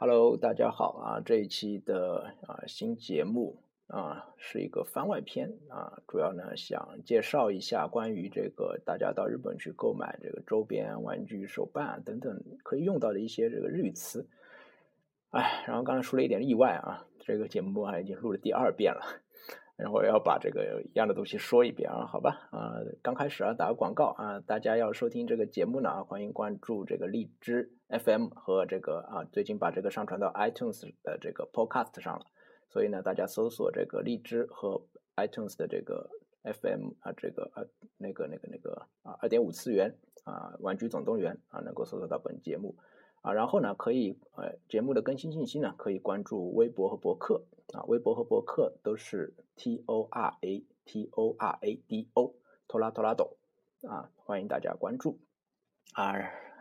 Hello，大家好啊！这一期的啊新节目啊是一个番外篇啊，主要呢想介绍一下关于这个大家到日本去购买这个周边玩具、手办等等可以用到的一些这个日语词。哎，然后刚才出了一点意外啊，这个节目啊已经录了第二遍了。然后要把这个一样的东西说一遍啊，好吧？啊，刚开始啊，打个广告啊，大家要收听这个节目呢啊，欢迎关注这个荔枝 FM 和这个啊，最近把这个上传到 iTunes 的这个 Podcast 上了，所以呢，大家搜索这个荔枝和 iTunes 的这个 FM 啊，这个呃那个那个那个啊二点五次元啊玩具总动员啊，能够搜索到本节目。啊，然后呢，可以呃，节目的更新信息呢，可以关注微博和博客啊，微博和博客都是 T O R A T O R A D O 托拉托拉斗啊，欢迎大家关注啊，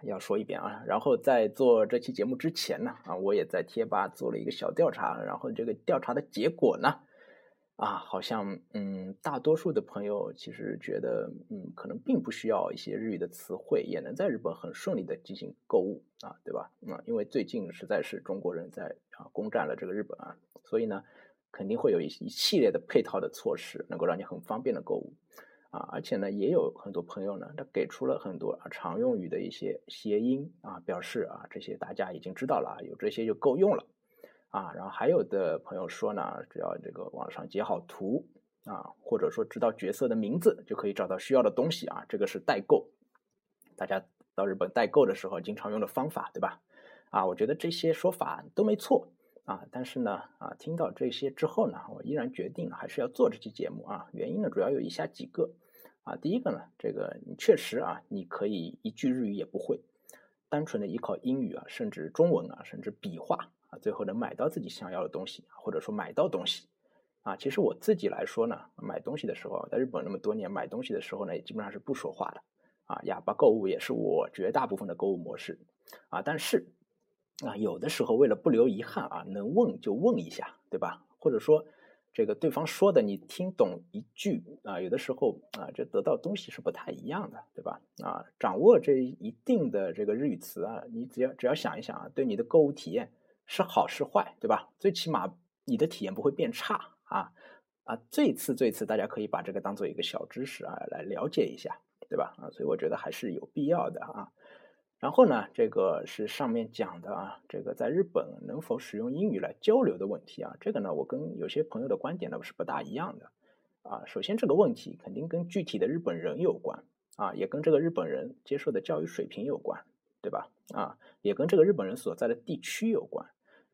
要说一遍啊，然后在做这期节目之前呢，啊，我也在贴吧做了一个小调查，然后这个调查的结果呢。啊，好像嗯，大多数的朋友其实觉得嗯，可能并不需要一些日语的词汇，也能在日本很顺利的进行购物啊，对吧？啊，因为最近实在是中国人在啊攻占了这个日本啊，所以呢，肯定会有一一系列的配套的措施，能够让你很方便的购物啊，而且呢，也有很多朋友呢，他给出了很多啊常用语的一些谐音啊，表示啊这些大家已经知道了啊，有这些就够用了。啊，然后还有的朋友说呢，只要这个网上截好图啊，或者说知道角色的名字，就可以找到需要的东西啊。这个是代购，大家到日本代购的时候经常用的方法，对吧？啊，我觉得这些说法都没错啊。但是呢，啊，听到这些之后呢，我依然决定还是要做这期节目啊。原因呢，主要有以下几个啊。第一个呢，这个你确实啊，你可以一句日语也不会，单纯的依靠英语啊，甚至中文啊，甚至笔画。啊，最后能买到自己想要的东西，或者说买到东西，啊，其实我自己来说呢，买东西的时候，在日本那么多年，买东西的时候呢，也基本上是不说话的，啊，哑巴购物也是我绝大部分的购物模式，啊，但是，啊，有的时候为了不留遗憾啊，能问就问一下，对吧？或者说，这个对方说的你听懂一句啊，有的时候啊，这得到东西是不太一样的，对吧？啊，掌握这一定的这个日语词啊，你只要只要想一想啊，对你的购物体验。是好是坏，对吧？最起码你的体验不会变差啊啊！这次这次大家可以把这个当做一个小知识啊来了解一下，对吧？啊，所以我觉得还是有必要的啊。然后呢，这个是上面讲的啊，这个在日本能否使用英语来交流的问题啊，这个呢，我跟有些朋友的观点呢是不大一样的啊。首先，这个问题肯定跟具体的日本人有关啊，也跟这个日本人接受的教育水平有关，对吧？啊，也跟这个日本人所在的地区有关。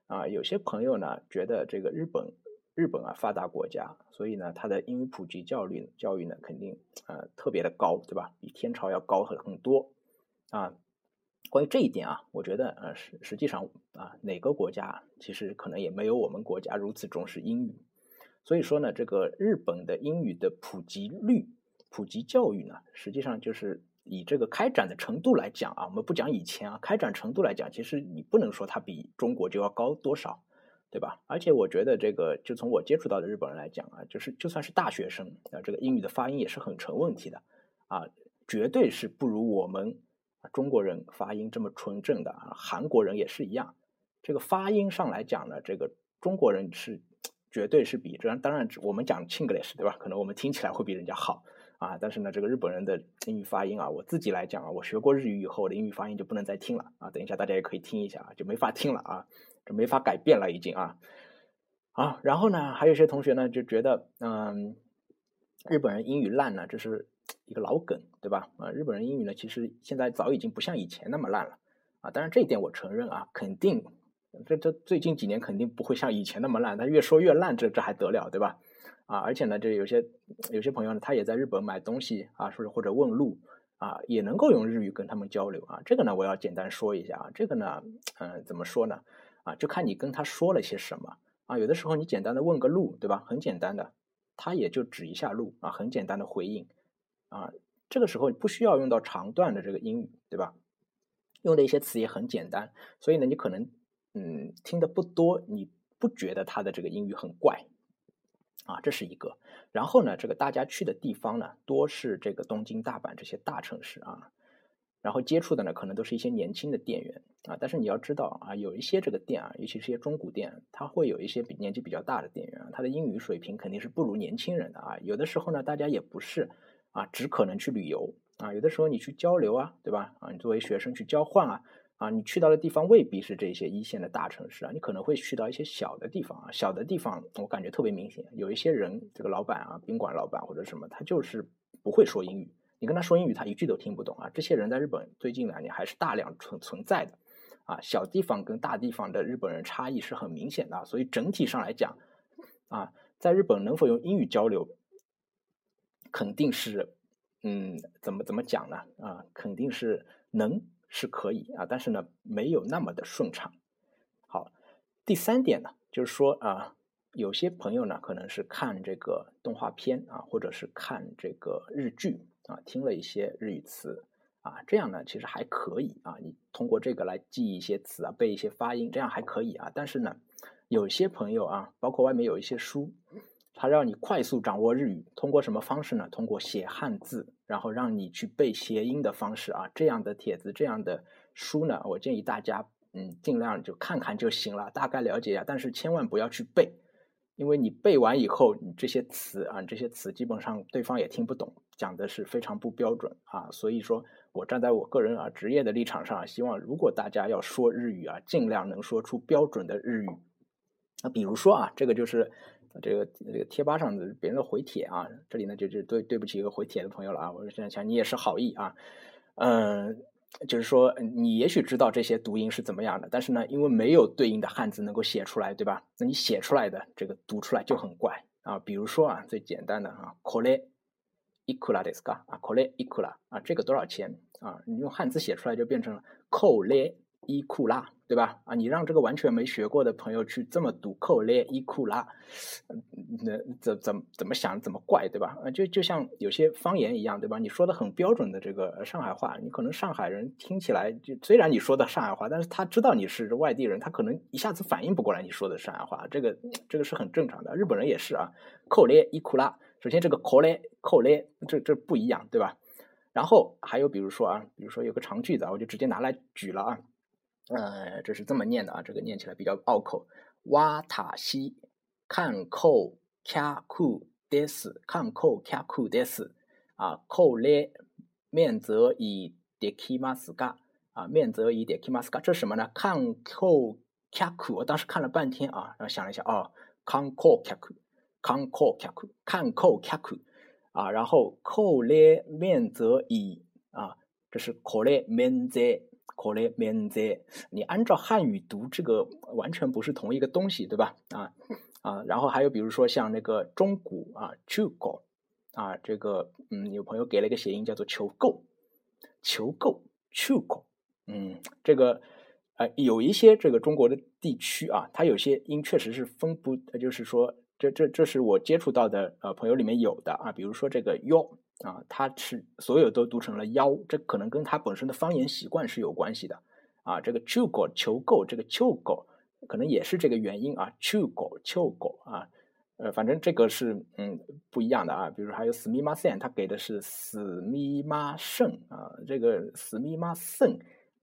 啊，有些朋友呢觉得这个日本日本啊发达国家，所以呢它的英语普及教育教育呢肯定呃特别的高，对吧？比天朝要高很很多啊。关于这一点啊，我觉得呃实实际上啊哪个国家其实可能也没有我们国家如此重视英语。所以说呢，这个日本的英语的普及率、普及教育呢，实际上就是。以这个开展的程度来讲啊，我们不讲以前啊，开展程度来讲，其实你不能说它比中国就要高多少，对吧？而且我觉得这个，就从我接触到的日本人来讲啊，就是就算是大学生啊，这个英语的发音也是很成问题的啊，绝对是不如我们中国人发音这么纯正的啊。韩国人也是一样，这个发音上来讲呢，这个中国人是绝对是比这当然我们讲 Chinglish 对吧？可能我们听起来会比人家好。啊，但是呢，这个日本人的英语发音啊，我自己来讲啊，我学过日语以后，我的英语发音就不能再听了啊。等一下大家也可以听一下啊，就没法听了啊，就没法改变了已经啊。啊，然后呢，还有些同学呢就觉得，嗯，日本人英语烂呢，这是一个老梗，对吧？啊，日本人英语呢，其实现在早已经不像以前那么烂了啊。当然这一点我承认啊，肯定，这这最近几年肯定不会像以前那么烂，他越说越烂，这这还得了，对吧？啊，而且呢，这有些有些朋友呢，他也在日本买东西啊，说是或者问路啊，也能够用日语跟他们交流啊。这个呢，我要简单说一下啊。这个呢，嗯，怎么说呢？啊，就看你跟他说了些什么啊。有的时候你简单的问个路，对吧？很简单的，他也就指一下路啊，很简单的回应啊。这个时候不需要用到长段的这个英语，对吧？用的一些词也很简单，所以呢，你可能嗯听的不多，你不觉得他的这个英语很怪。啊，这是一个。然后呢，这个大家去的地方呢，多是这个东京、大阪这些大城市啊。然后接触的呢，可能都是一些年轻的店员啊。但是你要知道啊，有一些这个店啊，尤其是一些中古店，它会有一些比年纪比较大的店员，他的英语水平肯定是不如年轻人的啊。有的时候呢，大家也不是啊，只可能去旅游啊，有的时候你去交流啊，对吧？啊，你作为学生去交换啊。啊，你去到的地方未必是这些一线的大城市啊，你可能会去到一些小的地方啊。小的地方我感觉特别明显，有一些人，这个老板啊，宾馆老板或者什么，他就是不会说英语。你跟他说英语，他一句都听不懂啊。这些人在日本最近两年还是大量存存在的啊。小地方跟大地方的日本人差异是很明显的，所以整体上来讲啊，在日本能否用英语交流，肯定是，嗯，怎么怎么讲呢？啊，肯定是能。是可以啊，但是呢，没有那么的顺畅。好，第三点呢，就是说啊，有些朋友呢，可能是看这个动画片啊，或者是看这个日剧啊，听了一些日语词啊，这样呢，其实还可以啊。你通过这个来记一些词啊，背一些发音，这样还可以啊。但是呢，有些朋友啊，包括外面有一些书。他让你快速掌握日语，通过什么方式呢？通过写汉字，然后让你去背谐音的方式啊。这样的帖子、这样的书呢，我建议大家，嗯，尽量就看看就行了，大概了解一下，但是千万不要去背，因为你背完以后，你这些词啊，这些词基本上对方也听不懂，讲的是非常不标准啊。所以说我站在我个人啊职业的立场上，希望如果大家要说日语啊，尽量能说出标准的日语。那比如说啊，这个就是。这个这个贴吧上的别人的回帖啊，这里呢就就对对不起一个回帖的朋友了啊，我现在想你也是好意啊，嗯，就是说你也许知道这些读音是怎么样的，但是呢，因为没有对应的汉字能够写出来，对吧？那你写出来的这个读出来就很怪啊。比如说啊，最简单的啊，kore ikura desu ka 啊，kore ikura 啊，这个多少钱啊？你用汉字写出来就变成了 kore 伊库拉，对吧？啊，你让这个完全没学过的朋友去这么读扣列伊库拉，那怎怎怎么想怎么怪，对吧？啊，就就像有些方言一样，对吧？你说的很标准的这个上海话，你可能上海人听起来就虽然你说的上海话，但是他知道你是外地人，他可能一下子反应不过来你说的上海话，这个这个是很正常的。日本人也是啊，扣列伊库拉，首先这个扣列扣列，这这不一样，对吧？然后还有比如说啊，比如说有个长句子啊，我就直接拿来举了啊。呃，这是这么念的啊，这个念起来比较拗口。瓦塔西看扣卡库德斯，看扣卡库德斯啊，扣列面则以德基马斯嘎啊，面则以德基马斯嘎，这是什么呢？看扣卡库，我当时看了半天啊，然后想了一下哦，看扣卡库，看扣卡库，看扣卡库啊，然后扣列面则以啊，这是扣列面则。可怜面子，你按照汉语读这个完全不是同一个东西，对吧？啊啊，然后还有比如说像那个中古啊，求够啊，这个嗯，有朋友给了一个谐音叫做求购，求购求够，嗯，这个呃有一些这个中国的地区啊，它有些音确实是分不，就是说这这这是我接触到的呃朋友里面有的啊，比如说这个哟。啊，它是所有都读成了腰，这可能跟它本身的方言习惯是有关系的。啊，这个求狗求购，这个求狗可能也是这个原因啊，求狗求狗啊，呃，反正这个是嗯不一样的啊。比如还有死密码圣，它给的是死密码圣啊，这个死密码圣，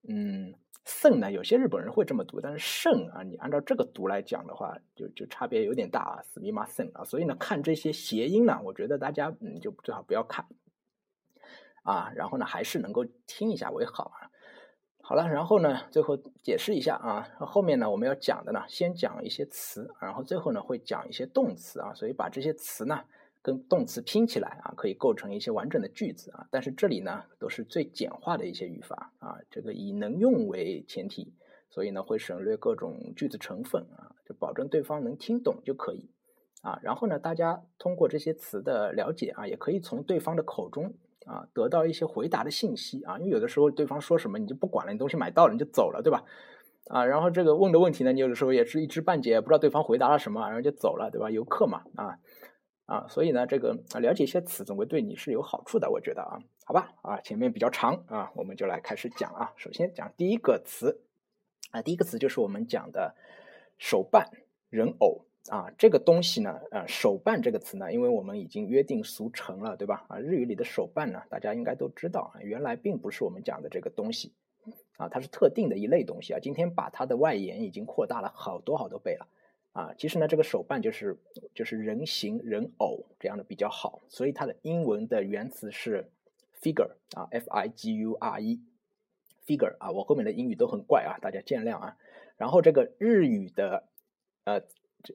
嗯。圣呢，有些日本人会这么读，但是圣啊，你按照这个读来讲的话，就就差别有点大啊，死密码圣啊，所以呢，看这些谐音呢，我觉得大家嗯就最好不要看啊，然后呢，还是能够听一下为好啊。好了，然后呢，最后解释一下啊，后面呢我们要讲的呢，先讲一些词，然后最后呢会讲一些动词啊，所以把这些词呢。跟动词拼起来啊，可以构成一些完整的句子啊。但是这里呢，都是最简化的一些语法啊。这个以能用为前提，所以呢会省略各种句子成分啊，就保证对方能听懂就可以啊。然后呢，大家通过这些词的了解啊，也可以从对方的口中啊得到一些回答的信息啊。因为有的时候对方说什么你就不管了，你东西买到了你就走了，对吧？啊，然后这个问的问题呢，你有的时候也是一知半解，不知道对方回答了什么，然后就走了，对吧？游客嘛，啊。啊，所以呢，这个啊，了解一些词总归对你是有好处的，我觉得啊，好吧，啊，前面比较长啊，我们就来开始讲啊。首先讲第一个词，啊，第一个词就是我们讲的手办、人偶啊，这个东西呢，呃，手办这个词呢，因为我们已经约定俗成了，对吧？啊，日语里的手办呢，大家应该都知道啊，原来并不是我们讲的这个东西，啊，它是特定的一类东西啊。今天把它的外延已经扩大了好多好多倍了，啊，其实呢，这个手办就是就是人形人偶这样的比较好，所以它的英文的原词是 figure 啊，f i g u r e，figure 啊，我后面的英语都很怪啊，大家见谅啊。然后这个日语的呃。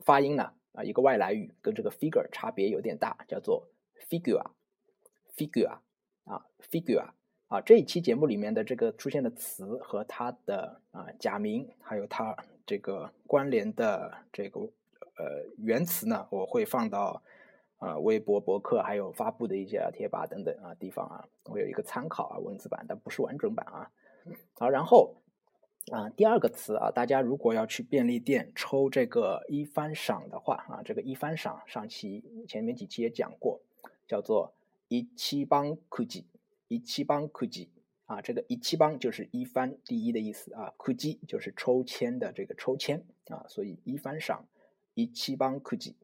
发音呢啊，一个外来语跟这个 figure 差别有点大，叫做 figure，figure 啊，figure 啊。这一期节目里面的这个出现的词和它的啊假名，还有它这个关联的这个呃原词呢，我会放到啊微博、博客还有发布的一些贴吧等等啊地方啊，会有一个参考啊文字版，但不是完整版啊。好，然后。啊，第二个词啊，大家如果要去便利店抽这个一番赏的话啊，这个一番赏上期前面几期也讲过，叫做一七帮库吉，一七帮库吉啊，这个一七帮就是一番第一的意思啊，库吉就是抽签的这个抽签啊，所以一番赏一七帮库吉。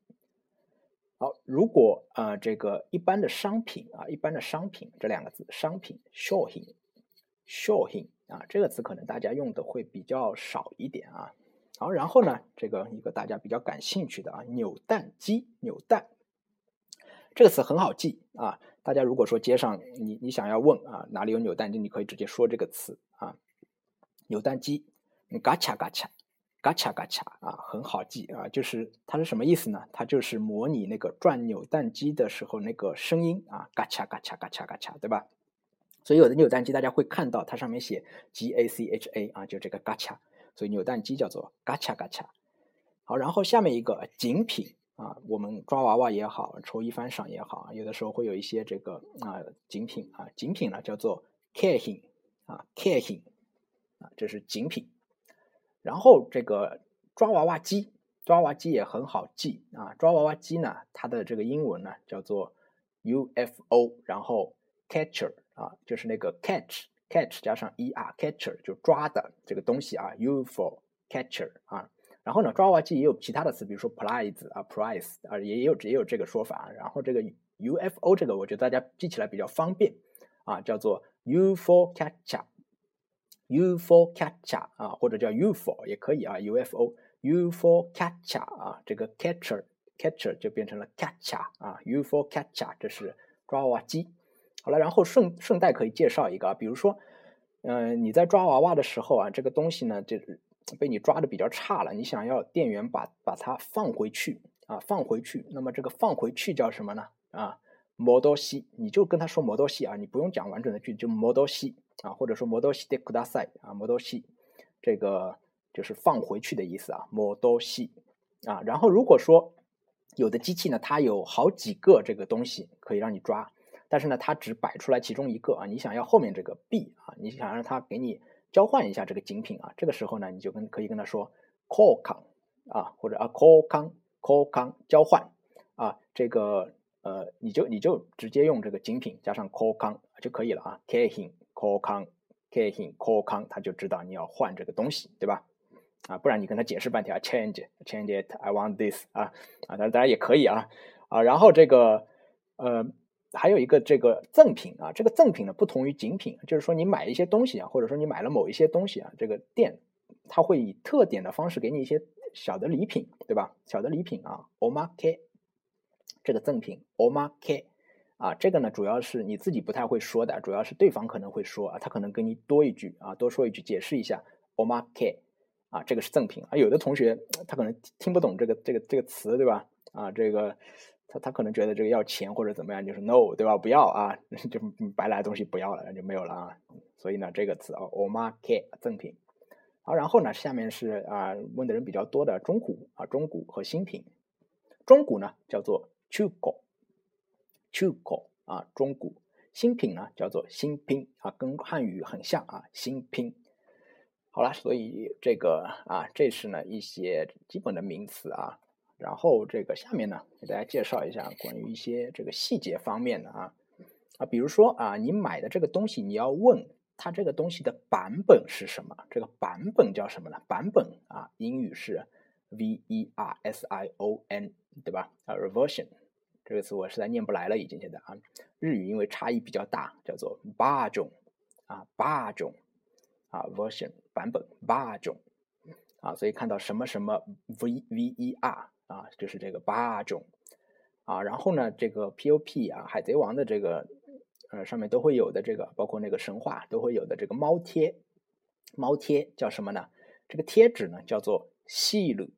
好，如果啊这个一般的商品啊，一般的商品这两个字，商品 shopping，shopping。啊，这个词可能大家用的会比较少一点啊。好，然后呢，这个一个大家比较感兴趣的啊，扭蛋机，扭蛋这个词很好记啊。大家如果说街上你你想要问啊哪里有扭蛋机，你可以直接说这个词啊，扭蛋机，嘎恰嘎恰，嘎恰嘎恰啊，很好记啊。就是它是什么意思呢？它就是模拟那个转扭蛋机的时候那个声音啊，嘎恰嘎恰嘎恰嘎恰，对吧？所以有的扭蛋机大家会看到它上面写 G A C H A 啊，就这个嘎恰所以扭蛋机叫做嘎恰嘎恰。好，然后下面一个精品啊，我们抓娃娃也好，抽一番赏也好，有的时候会有一些这个啊精品啊，精品呢叫做 k a h i n 啊 k a h i n 啊，这是精品。然后这个抓娃娃机，抓娃娃机也很好记啊，抓娃娃机呢，它的这个英文呢叫做 U F O，然后 Catcher。啊，就是那个 catch catch 加上 er catcher 就抓的这个东西啊，UFO catcher 啊。然后呢，抓娃娃机也有其他的词，比如说 prize 啊，prize 啊，也有也有这个说法。然后这个 ufo 这个，我觉得大家记起来比较方便啊，叫做 UFO catcher，UFO catcher 啊，或者叫 ufo 也可以啊，UFO UFO catcher 啊，这个 catcher catcher 就变成了 catcher 啊，UFO catcher 这是抓娃娃机。好了，然后顺顺带可以介绍一个啊，比如说，嗯，你在抓娃娃的时候啊，这个东西呢，就是被你抓的比较差了，你想要店员把把它放回去啊，放回去，那么这个放回去叫什么呢？啊，摩多西，你就跟他说摩多西啊，你不用讲完整的句，就摩多西啊，或者说摩多西的库达塞啊，摩多西，这个就是放回去的意思啊，摩多西啊，然后如果说有的机器呢，它有好几个这个东西可以让你抓。但是呢，它只摆出来其中一个啊，你想要后面这个 B 啊，你想让它给你交换一下这个精品啊，这个时候呢，你就跟可以跟他说 call 康啊，或者啊 call 康 call 康交换啊，这个呃，你就你就直接用这个精品加上 call 康就可以了啊，k him call 康 k him call 康，他就知道你要换这个东西，对吧？啊，不然你跟他解释半天啊，change change it I want this 啊啊，当然当然也可以啊啊，然后这个呃。还有一个这个赠品啊，这个赠品呢不同于精品，就是说你买一些东西啊，或者说你买了某一些东西啊，这个店它会以特点的方式给你一些小的礼品，对吧？小的礼品啊，omake 这个赠品，omake 啊，这个呢主要是你自己不太会说的，主要是对方可能会说啊，他可能跟你多一句啊，多说一句解释一下，omake 啊，这个是赠品啊，有的同学他可能听不懂这个这个这个词，对吧？啊，这个。他他可能觉得这个要钱或者怎么样，就是 no 对吧？不要啊，就白来的东西不要了，那就没有了啊。所以呢，这个词啊，omake 赠品。好，然后呢，下面是啊问的人比较多的中古啊，中古和新品。中古呢叫做 chuko，chuko 啊，中古。新品呢叫做新拼啊，跟汉语很像啊，新拼。好了，所以这个啊，这是呢一些基本的名词啊。然后这个下面呢，给大家介绍一下关于一些这个细节方面的啊啊，比如说啊，你买的这个东西，你要问它这个东西的版本是什么？这个版本叫什么呢？版本啊，英语是 v e r s i o n，对吧？啊，reversion 这个词我实在念不来了，已经现在啊。日语因为差异比较大，叫做八种啊，八种啊，version 版本八种啊，所以看到什么什么 v v e r 啊，就是这个八种啊。然后呢，这个 p o p 啊，海贼王的这个呃上面都会有的这个，包括那个神话都会有的这个猫贴，猫贴叫什么呢？这个贴纸呢叫做细鲁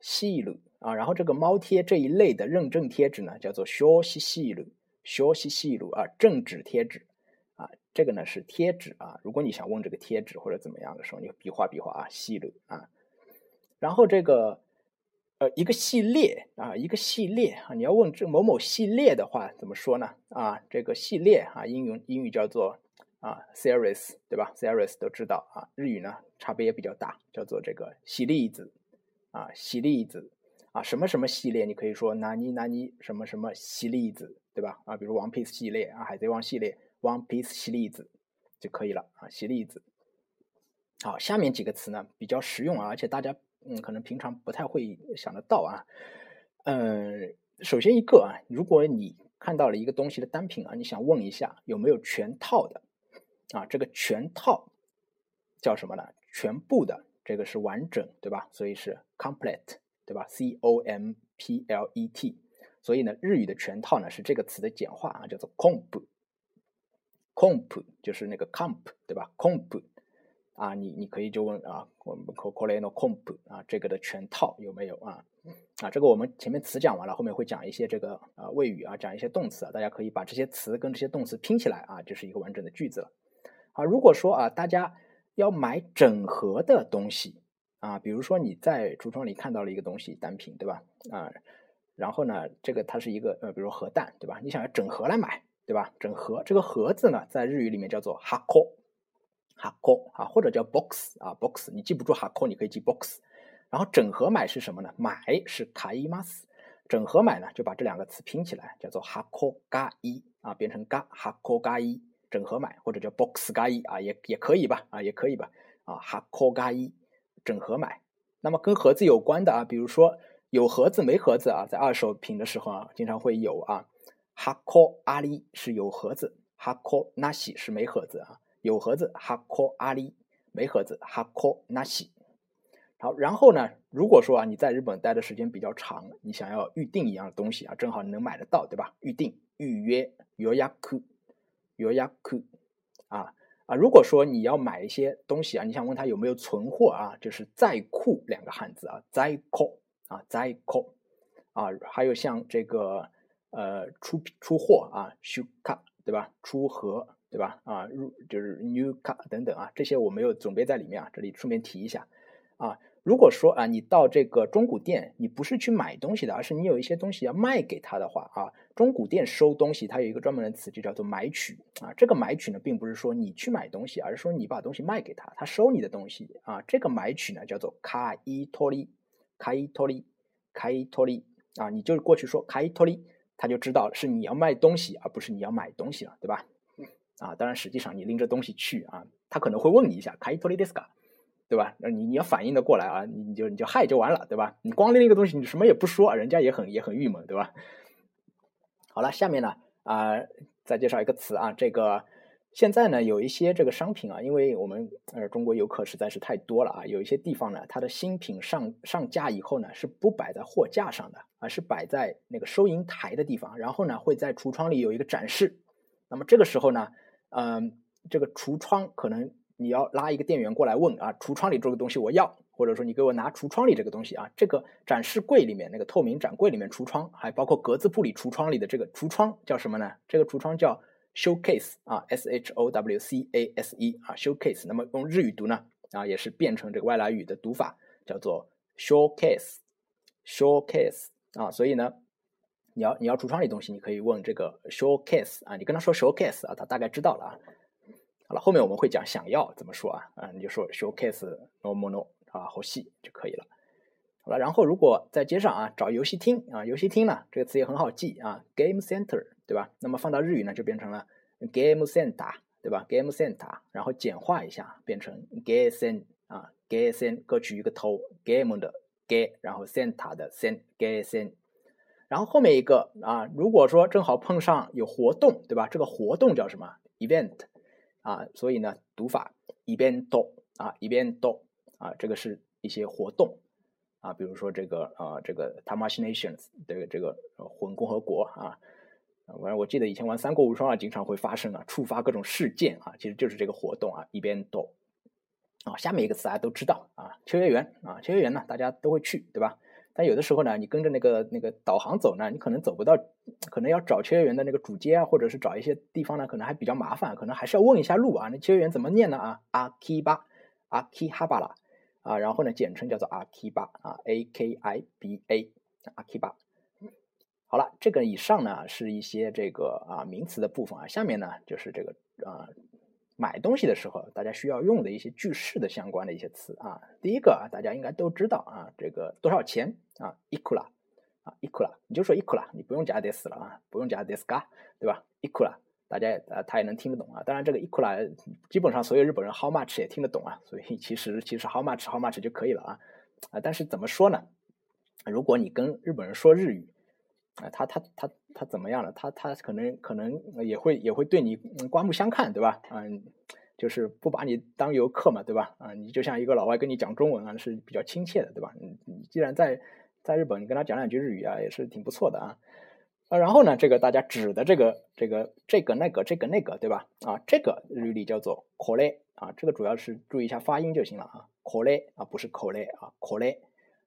细鲁啊。然后这个猫贴这一类的认证贴纸呢叫做消息细鲁消息细鲁啊，正纸贴纸啊。这个呢是贴纸啊。如果你想问这个贴纸或者怎么样的时候，你比划比划啊，细鲁啊。然后这个呃一个系列啊，一个系列啊，你要问这某某系列的话怎么说呢？啊，这个系列啊，英语英语叫做。啊，series 对吧？series 都知道啊，日语呢差别也比较大，叫做这个系列子啊，系列子啊，什么什么系列？你可以说哪尼哪尼什么什么系列子，对吧？啊，比如 One Piece 系列啊，海贼王系列，One Piece 系列子就可以了啊，系列子。好，下面几个词呢比较实用啊，而且大家嗯可能平常不太会想得到啊。嗯，首先一个啊，如果你看到了一个东西的单品啊，你想问一下有没有全套的。啊，这个全套叫什么呢？全部的这个是完整，对吧？所以是 complete，对吧？C O M P L E T。所以呢，日语的全套呢是这个词的简化啊，叫做 comp。comp 就是那个 comp，对吧？comp 啊，你你可以就问啊，我们 call call it comp 啊，这个的全套有没有啊？啊，这个我们前面词讲完了，后面会讲一些这个啊谓语啊，讲一些动词啊，大家可以把这些词跟这些动词拼起来啊，就是一个完整的句子了。啊，如果说啊，大家要买整盒的东西啊，比如说你在橱窗里看到了一个东西单品，对吧？啊，然后呢，这个它是一个呃，比如核弹，对吧？你想要整盒来买，对吧？整盒这个盒子呢，在日语里面叫做哈 a 哈 o 啊，或者叫 box 啊，box，你记不住哈 a 你可以记 box。然后整合买是什么呢？买是卡伊玛斯，整合买呢，就把这两个词拼起来，叫做哈 a 嘎伊啊，变成嘎哈 a 嘎伊。整合买或者叫 box 嘎伊啊，也也可以吧啊，也可以吧啊，哈科嘎伊整合买。那么跟盒子有关的啊，比如说有盒子没盒子啊，在二手品的时候啊，经常会有啊。哈科阿里是有盒子，哈科那西是没盒子啊。有盒子哈科阿里，没盒子哈科那西。好，然后呢，如果说啊，你在日本待的时间比较长，你想要预定一样的东西啊，正好能买得到，对吧？预定预约约押库。有压库啊啊！如果说你要买一些东西啊，你想问他有没有存货啊，就是在库两个汉字啊，在库啊，在库啊，还有像这个呃出出货啊，出卡对吧？出盒对吧？啊入就是 new 卡等等啊，这些我没有准备在里面啊，这里顺便提一下啊。如果说啊，你到这个中古店，你不是去买东西的，而是你有一些东西要卖给他的话啊，中古店收东西，它有一个专门的词，就叫做买取啊。这个买取呢，并不是说你去买东西，而是说你把东西卖给他，他收你的东西啊。这个买取呢，叫做卡伊托利，卡伊托利，卡伊托利啊。你就是过去说卡伊托利，他就知道是你要卖东西，而不是你要买东西了，对吧？啊，当然实际上你拎着东西去啊，他可能会问你一下卡伊托利 deska。对吧？那你你要反应的过来啊，你你就你就嗨就完了，对吧？你光拎一个东西，你什么也不说，人家也很也很郁闷，对吧？好了，下面呢啊，再介绍一个词啊，这个现在呢有一些这个商品啊，因为我们呃中国游客实在是太多了啊，有一些地方呢，它的新品上上架以后呢，是不摆在货架上的，而是摆在那个收银台的地方，然后呢会在橱窗里有一个展示。那么这个时候呢，嗯，这个橱窗可能。你要拉一个店员过来问啊，橱窗里这个东西我要，或者说你给我拿橱窗里这个东西啊，这个展示柜里面那个透明展柜里面橱窗，还包括格子布里橱窗里的这个橱窗叫什么呢？这个橱窗叫 showcase 啊，s h o w c a s e 啊，showcase。那么用日语读呢啊，也是变成这个外来语的读法，叫做 showcase，showcase 啊。所以呢，你要你要橱窗里东西，你可以问这个 showcase 啊，你跟他说 showcase 啊，他大概知道了啊。好了，后面我们会讲想要怎么说啊？啊，你就说 showcase no mono 啊，好细就可以了。好了，然后如果在街上啊找游戏厅啊，游戏厅呢这个词也很好记啊，game center 对吧？那么放到日语呢就变成了 game center 对吧？game center，然后简化一下变成 game 啊，game 各取一个头 game 的给，然后 center 的 sen 给 sen，然后后面一个啊，如果说正好碰上有活动，对吧？这个活动叫什么？event 啊，所以呢，读法 event 啊，event 啊，这个是一些活动啊，比如说这个啊，这个 t a m a s h Nations 这个这个混共和国啊。反正我记得以前玩三国无双啊，经常会发生啊，触发各种事件啊，其实就是这个活动啊，一边都啊，下面一个词大家都知道啊，秋叶原啊，秋叶原呢大家都会去，对吧？但有的时候呢，你跟着那个那个导航走呢，你可能走不到，可能要找秋叶原的那个主街啊，或者是找一些地方呢，可能还比较麻烦，可能还是要问一下路啊。那秋叶原怎么念呢？啊，阿基巴，阿基哈巴拉啊，然后呢，简称叫做阿基巴啊，A K I B A，阿基巴。好了，这个以上呢是一些这个啊名词的部分啊，下面呢就是这个啊买东西的时候大家需要用的一些句式的相关的一些词啊。第一个啊，大家应该都知道啊，这个多少钱啊，ikura 啊，ikura，你就说 ikura，你不用加 dis 了啊，不用加 des ga，对吧？ikura，大家呃他也能听得懂啊。当然这个 ikura 基本上所有日本人 how much 也听得懂啊，所以其实其实 how much how much 就可以了啊啊。但是怎么说呢？如果你跟日本人说日语，啊，他他他他怎么样了？他他可能可能也会也会对你刮目相看，对吧？嗯，就是不把你当游客嘛，对吧？啊，你就像一个老外跟你讲中文啊，是比较亲切的，对吧？你你既然在在日本，你跟他讲两句日语啊，也是挺不错的啊。啊，然后呢，这个大家指的这个这个这个那个这个那个，对吧？啊，这个日语里叫做 kore 啊，这个主要是注意一下发音就行了啊，kore 啊，不是 kore 啊，kore。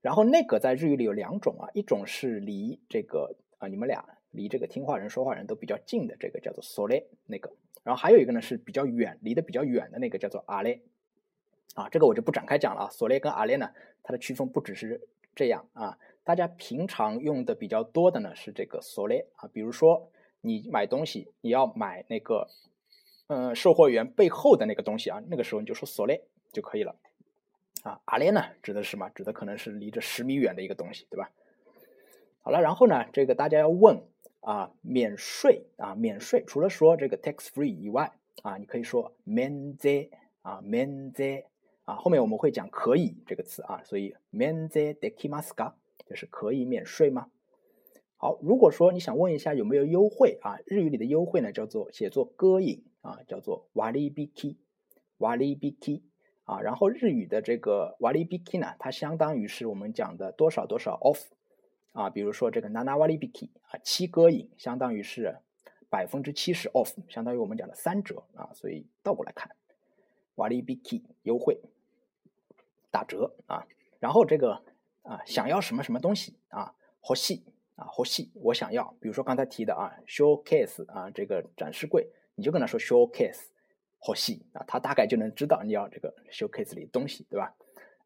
然后那个在日语里有两种啊，一种是离这个啊你们俩离这个听话人说话人都比较近的这个叫做 sole 那个，然后还有一个呢是比较远离得比较远的那个叫做 ale，啊，这个我就不展开讲了啊。sole 跟阿雷呢，它的区分不只是这样啊，大家平常用的比较多的呢是这个 sole 啊，比如说你买东西你要买那个嗯售货员背后的那个东西啊，那个时候你就说 sole 就可以了。啊，阿列呢，指的是什么？指的可能是离着十米远的一个东西，对吧？好了，然后呢，这个大家要问啊，免税啊，免税，除了说这个 tax free 以外啊，你可以说免税啊，免税啊，后面我们会讲可以这个词啊，所以免税できますか就是可以免税吗？好，如果说你想问一下有没有优惠啊，日语里的优惠呢，叫做写作歌引啊，叫做瓦利比基，瓦利比基。啊，然后日语的这个瓦里比基呢，它相当于是我们讲的多少多少 off 啊，比如说这个 nana 瓦里比基啊，七歌饮相当于是百分之七十 off，相当于我们讲的三折啊，所以倒过来看，瓦里比基优惠打折啊，然后这个啊想要什么什么东西啊，好细啊好细，我想要，比如说刚才提的啊 showcase 啊这个展示柜，你就跟他说 showcase。好细啊，他大概就能知道你要这个 showcase 里的东西，对吧？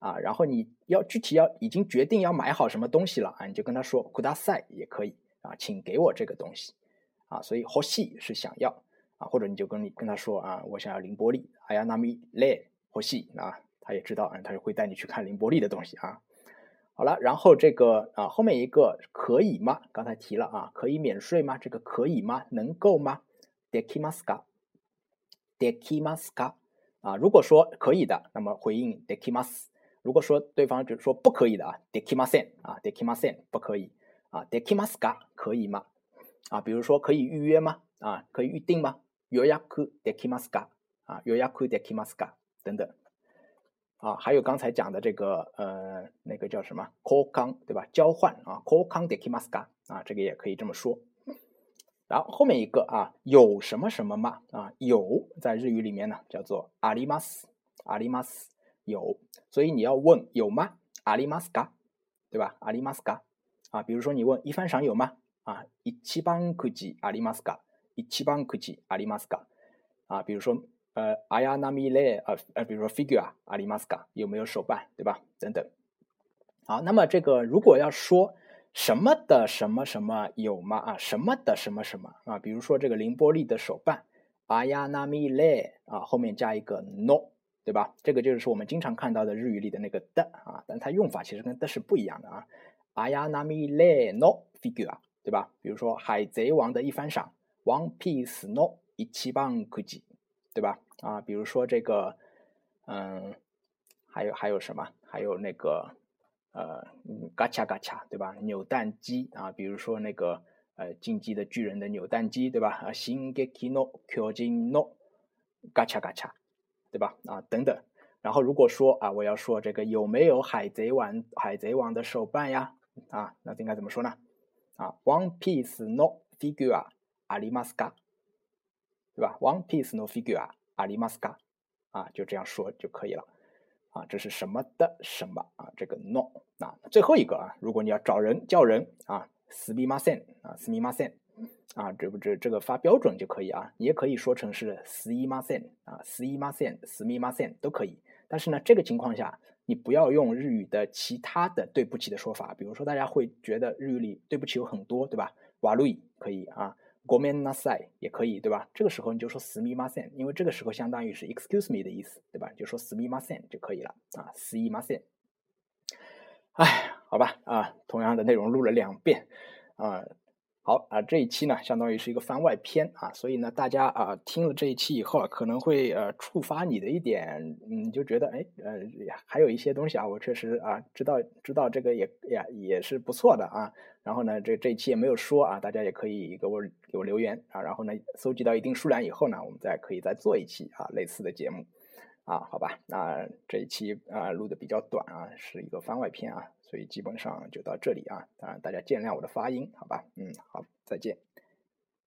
啊，然后你要具体要已经决定要买好什么东西了啊，你就跟他说 k u d a s a i 也可以啊，请给我这个东西啊。所以好细是想要啊，或者你就跟你跟他说啊，我想要凌波丽，哎呀，那么累好细啊，他也知道啊，他就会带你去看凌波丽的东西啊。好了，然后这个啊后面一个可以吗？刚才提了啊，可以免税吗？这个可以吗？能够吗？dekimaska。できますか啊，如果说可以的，那么回应できます。 如果说对方就说不可以的啊，できません啊，できません不可以啊，できますか可以吗？啊，比如说可以预约吗？啊，可以预定吗？予約できますか啊，予約できますか等等啊，还有刚才讲的这个呃，那个叫什么交換对吧？交换啊，交換できますか啊，这个也可以这么说。然后后面一个啊，有什么什么吗？啊，有在日语里面呢叫做阿里马斯，阿里马斯 有，所以你要问有吗？阿里马斯嘎，对吧？阿里马斯嘎啊，比如说你问一番赏有吗？啊，一七番可吉阿里马斯嘎，一七番可吉阿里马斯嘎啊，比如说呃，阿亚纳米勒呃呃，比如说 figure 阿里马斯嘎有没有手办，对吧？等等。好，那么这个如果要说。什么的什么什么有吗？啊，什么的什么什么啊？比如说这个凌波丽的手办，阿亚纳米勒啊，后面加一个 no，对吧？这个就是我们经常看到的日语里的那个的啊，但它用法其实跟的是不一样的啊。阿亚纳米勒 no figure，对吧？比如说海贼王的一番赏，One Piece no 一七棒可吉，对吧？啊，比如说这个，嗯，还有还有什么？还有那个。呃，嘎恰嘎恰，对吧？扭蛋机啊，比如说那个呃，进击的巨人的扭蛋机，对吧？啊，新给 kino kyojin 嘎恰嘎恰，对吧？啊，等等。然后如果说啊，我要说这个有没有海贼王海贼王的手办呀？啊，那应该怎么说呢？啊，One Piece no figure arimaska，对吧？One Piece no figure arimaska，啊，就这样说就可以了。啊，这是什么的什么啊？这个 no 啊，最后一个啊，如果你要找人叫人啊，すみません啊，すみません 啊，这不这这个发标准就可以啊，你也可以说成是すいません啊，すいません、すみません都可以。但是呢，这个情况下你不要用日语的其他的对不起的说法，比如说大家会觉得日语里对不起有很多，对吧？瓦路伊可以啊。ごめんなさい也可以，对吧？这个时候你就说すみません，因为这个时候相当于是 excuse me 的意思，对吧？就说すみません就可以了啊，すみません。哎，好吧啊，同样的内容录了两遍啊。 好啊，这一期呢，相当于是一个番外篇啊，所以呢，大家啊听了这一期以后啊，可能会呃触发你的一点，嗯，就觉得哎呃还有一些东西啊，我确实啊知道知道这个也也也是不错的啊。然后呢，这这一期也没有说啊，大家也可以给我给我留言啊。然后呢，搜集到一定数量以后呢，我们再可以再做一期啊类似的节目啊，好吧？那这一期啊录的比较短啊，是一个番外篇啊。所以基本上就到这里啊，当然大家见谅我的发音，好吧？嗯，好，再见。